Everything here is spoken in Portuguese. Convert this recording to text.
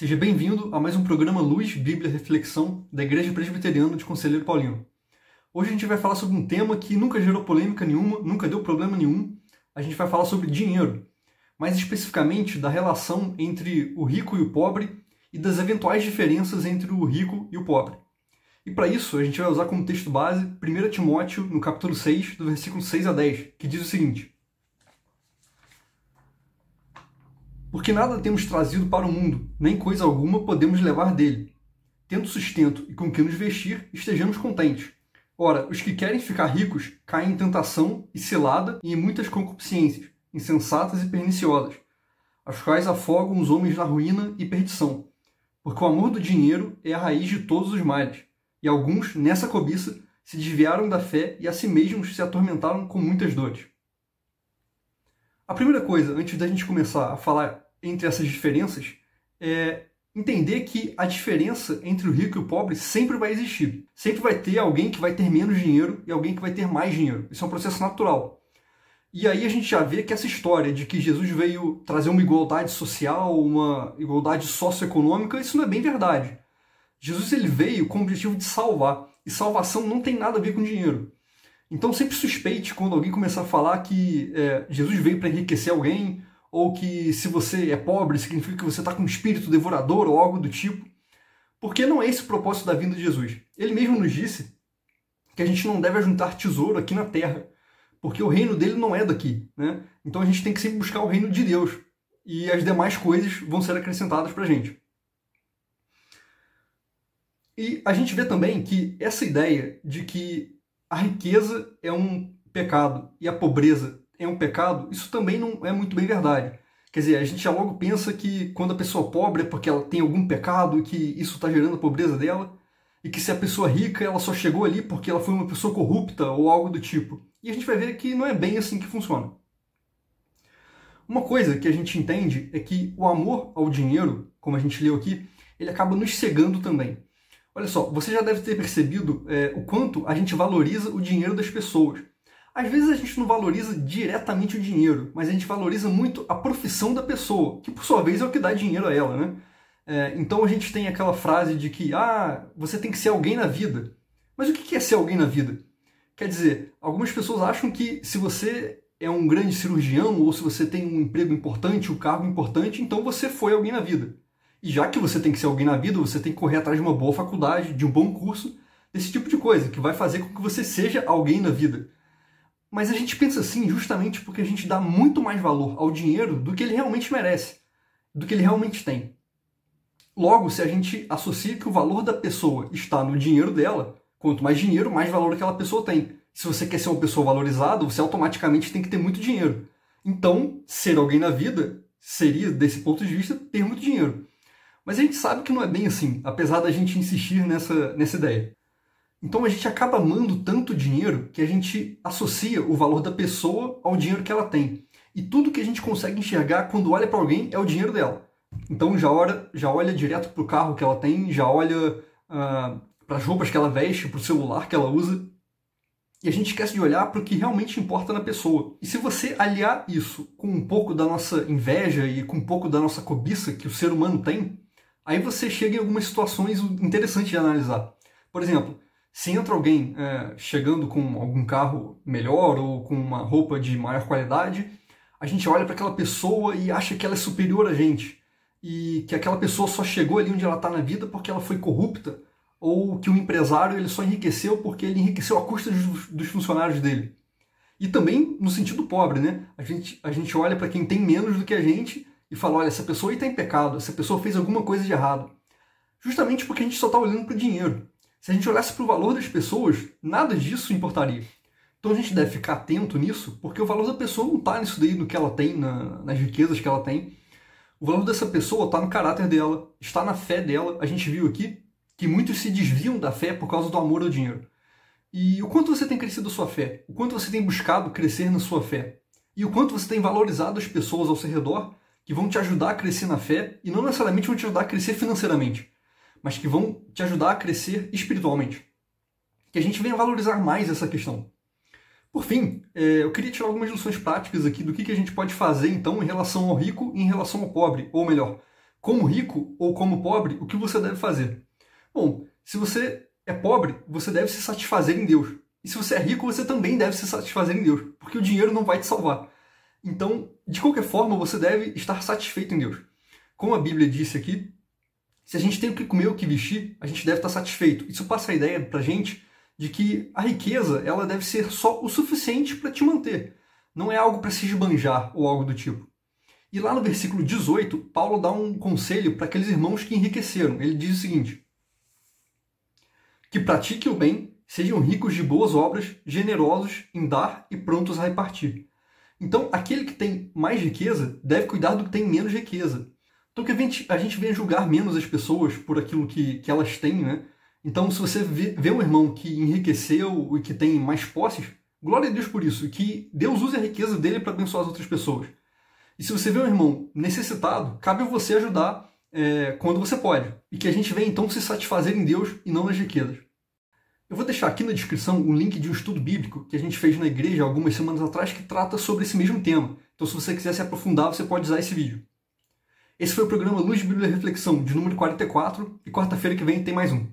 Seja bem-vindo a mais um programa Luz, Bíblia, Reflexão da Igreja Presbiteriana de Conselheiro Paulino. Hoje a gente vai falar sobre um tema que nunca gerou polêmica nenhuma, nunca deu problema nenhum. A gente vai falar sobre dinheiro, mais especificamente da relação entre o rico e o pobre e das eventuais diferenças entre o rico e o pobre. E para isso, a gente vai usar como texto base 1 Timóteo, no capítulo 6, do versículo 6 a 10, que diz o seguinte: Porque nada temos trazido para o mundo, nem coisa alguma podemos levar dele. Tendo sustento e com que nos vestir, estejamos contentes. Ora, os que querem ficar ricos caem em tentação e cilada e em muitas concupiscências, insensatas e perniciosas, as quais afogam os homens na ruína e perdição. Porque o amor do dinheiro é a raiz de todos os males, e alguns, nessa cobiça, se desviaram da fé e a si mesmos se atormentaram com muitas dores. A primeira coisa, antes da gente começar a falar entre essas diferenças, é entender que a diferença entre o rico e o pobre sempre vai existir. Sempre vai ter alguém que vai ter menos dinheiro e alguém que vai ter mais dinheiro. Isso é um processo natural. E aí a gente já vê que essa história de que Jesus veio trazer uma igualdade social, uma igualdade socioeconômica, isso não é bem verdade. Jesus ele veio com o objetivo de salvar. E salvação não tem nada a ver com dinheiro. Então sempre suspeite quando alguém começar a falar que é, Jesus veio para enriquecer alguém, ou que se você é pobre significa que você está com um espírito devorador ou algo do tipo. Porque não é esse o propósito da vinda de Jesus. Ele mesmo nos disse que a gente não deve juntar tesouro aqui na terra, porque o reino dele não é daqui. Né? Então a gente tem que sempre buscar o reino de Deus e as demais coisas vão ser acrescentadas para gente. E a gente vê também que essa ideia de que a riqueza é um pecado e a pobreza é um pecado, isso também não é muito bem verdade. Quer dizer, a gente já logo pensa que quando a pessoa é pobre é porque ela tem algum pecado e que isso está gerando a pobreza dela, e que se a pessoa é rica ela só chegou ali porque ela foi uma pessoa corrupta ou algo do tipo. E a gente vai ver que não é bem assim que funciona. Uma coisa que a gente entende é que o amor ao dinheiro, como a gente leu aqui, ele acaba nos cegando também. Olha só, você já deve ter percebido é, o quanto a gente valoriza o dinheiro das pessoas. Às vezes a gente não valoriza diretamente o dinheiro, mas a gente valoriza muito a profissão da pessoa, que por sua vez é o que dá dinheiro a ela, né? É, então a gente tem aquela frase de que, ah, você tem que ser alguém na vida. Mas o que é ser alguém na vida? Quer dizer, algumas pessoas acham que se você é um grande cirurgião ou se você tem um emprego importante, um cargo importante, então você foi alguém na vida. E já que você tem que ser alguém na vida, você tem que correr atrás de uma boa faculdade, de um bom curso, desse tipo de coisa, que vai fazer com que você seja alguém na vida. Mas a gente pensa assim justamente porque a gente dá muito mais valor ao dinheiro do que ele realmente merece, do que ele realmente tem. Logo, se a gente associa que o valor da pessoa está no dinheiro dela, quanto mais dinheiro, mais valor aquela pessoa tem. Se você quer ser uma pessoa valorizada, você automaticamente tem que ter muito dinheiro. Então, ser alguém na vida seria, desse ponto de vista, ter muito dinheiro. Mas a gente sabe que não é bem assim, apesar da gente insistir nessa, nessa ideia. Então a gente acaba amando tanto dinheiro que a gente associa o valor da pessoa ao dinheiro que ela tem. E tudo que a gente consegue enxergar quando olha para alguém é o dinheiro dela. Então já olha, já olha direto para o carro que ela tem, já olha uh, para as roupas que ela veste, para o celular que ela usa. E a gente esquece de olhar para o que realmente importa na pessoa. E se você aliar isso com um pouco da nossa inveja e com um pouco da nossa cobiça que o ser humano tem, aí você chega em algumas situações interessantes de analisar. Por exemplo, se entra alguém é, chegando com algum carro melhor ou com uma roupa de maior qualidade, a gente olha para aquela pessoa e acha que ela é superior a gente. E que aquela pessoa só chegou ali onde ela está na vida porque ela foi corrupta, ou que o empresário ele só enriqueceu porque ele enriqueceu à custa dos, dos funcionários dele. E também no sentido pobre, né? A gente, a gente olha para quem tem menos do que a gente e fala: olha, essa pessoa está em pecado, essa pessoa fez alguma coisa de errado. Justamente porque a gente só está olhando para o dinheiro. Se a gente olhasse para o valor das pessoas, nada disso importaria. Então a gente deve ficar atento nisso, porque o valor da pessoa não está nisso daí, no que ela tem, na, nas riquezas que ela tem. O valor dessa pessoa está no caráter dela, está na fé dela. A gente viu aqui que muitos se desviam da fé por causa do amor ao dinheiro. E o quanto você tem crescido a sua fé? O quanto você tem buscado crescer na sua fé? E o quanto você tem valorizado as pessoas ao seu redor que vão te ajudar a crescer na fé e não necessariamente vão te ajudar a crescer financeiramente mas que vão te ajudar a crescer espiritualmente. Que a gente venha valorizar mais essa questão. Por fim, é, eu queria tirar algumas lições práticas aqui do que a gente pode fazer então em relação ao rico e em relação ao pobre, ou melhor, como rico ou como pobre, o que você deve fazer? Bom, se você é pobre, você deve se satisfazer em Deus. E se você é rico, você também deve se satisfazer em Deus, porque o dinheiro não vai te salvar. Então, de qualquer forma, você deve estar satisfeito em Deus. Como a Bíblia disse aqui, se a gente tem o que comer, o que vestir, a gente deve estar satisfeito. Isso passa a ideia para a gente de que a riqueza ela deve ser só o suficiente para te manter. Não é algo para se esbanjar ou algo do tipo. E lá no versículo 18, Paulo dá um conselho para aqueles irmãos que enriqueceram. Ele diz o seguinte: Que pratiquem o bem, sejam ricos de boas obras, generosos em dar e prontos a repartir. Então, aquele que tem mais riqueza deve cuidar do que tem menos riqueza. Então, que a gente, a gente venha julgar menos as pessoas por aquilo que, que elas têm, né? Então, se você vê, vê um irmão que enriqueceu e que tem mais posses, glória a Deus por isso, que Deus use a riqueza dele para abençoar as outras pessoas. E se você vê um irmão necessitado, cabe a você ajudar é, quando você pode. E que a gente venha então se satisfazer em Deus e não nas riquezas. Eu vou deixar aqui na descrição um link de um estudo bíblico que a gente fez na igreja algumas semanas atrás que trata sobre esse mesmo tema. Então, se você quiser se aprofundar, você pode usar esse vídeo. Esse foi o programa Luz, Bíblia e Reflexão, de número 44, e quarta-feira que vem tem mais um.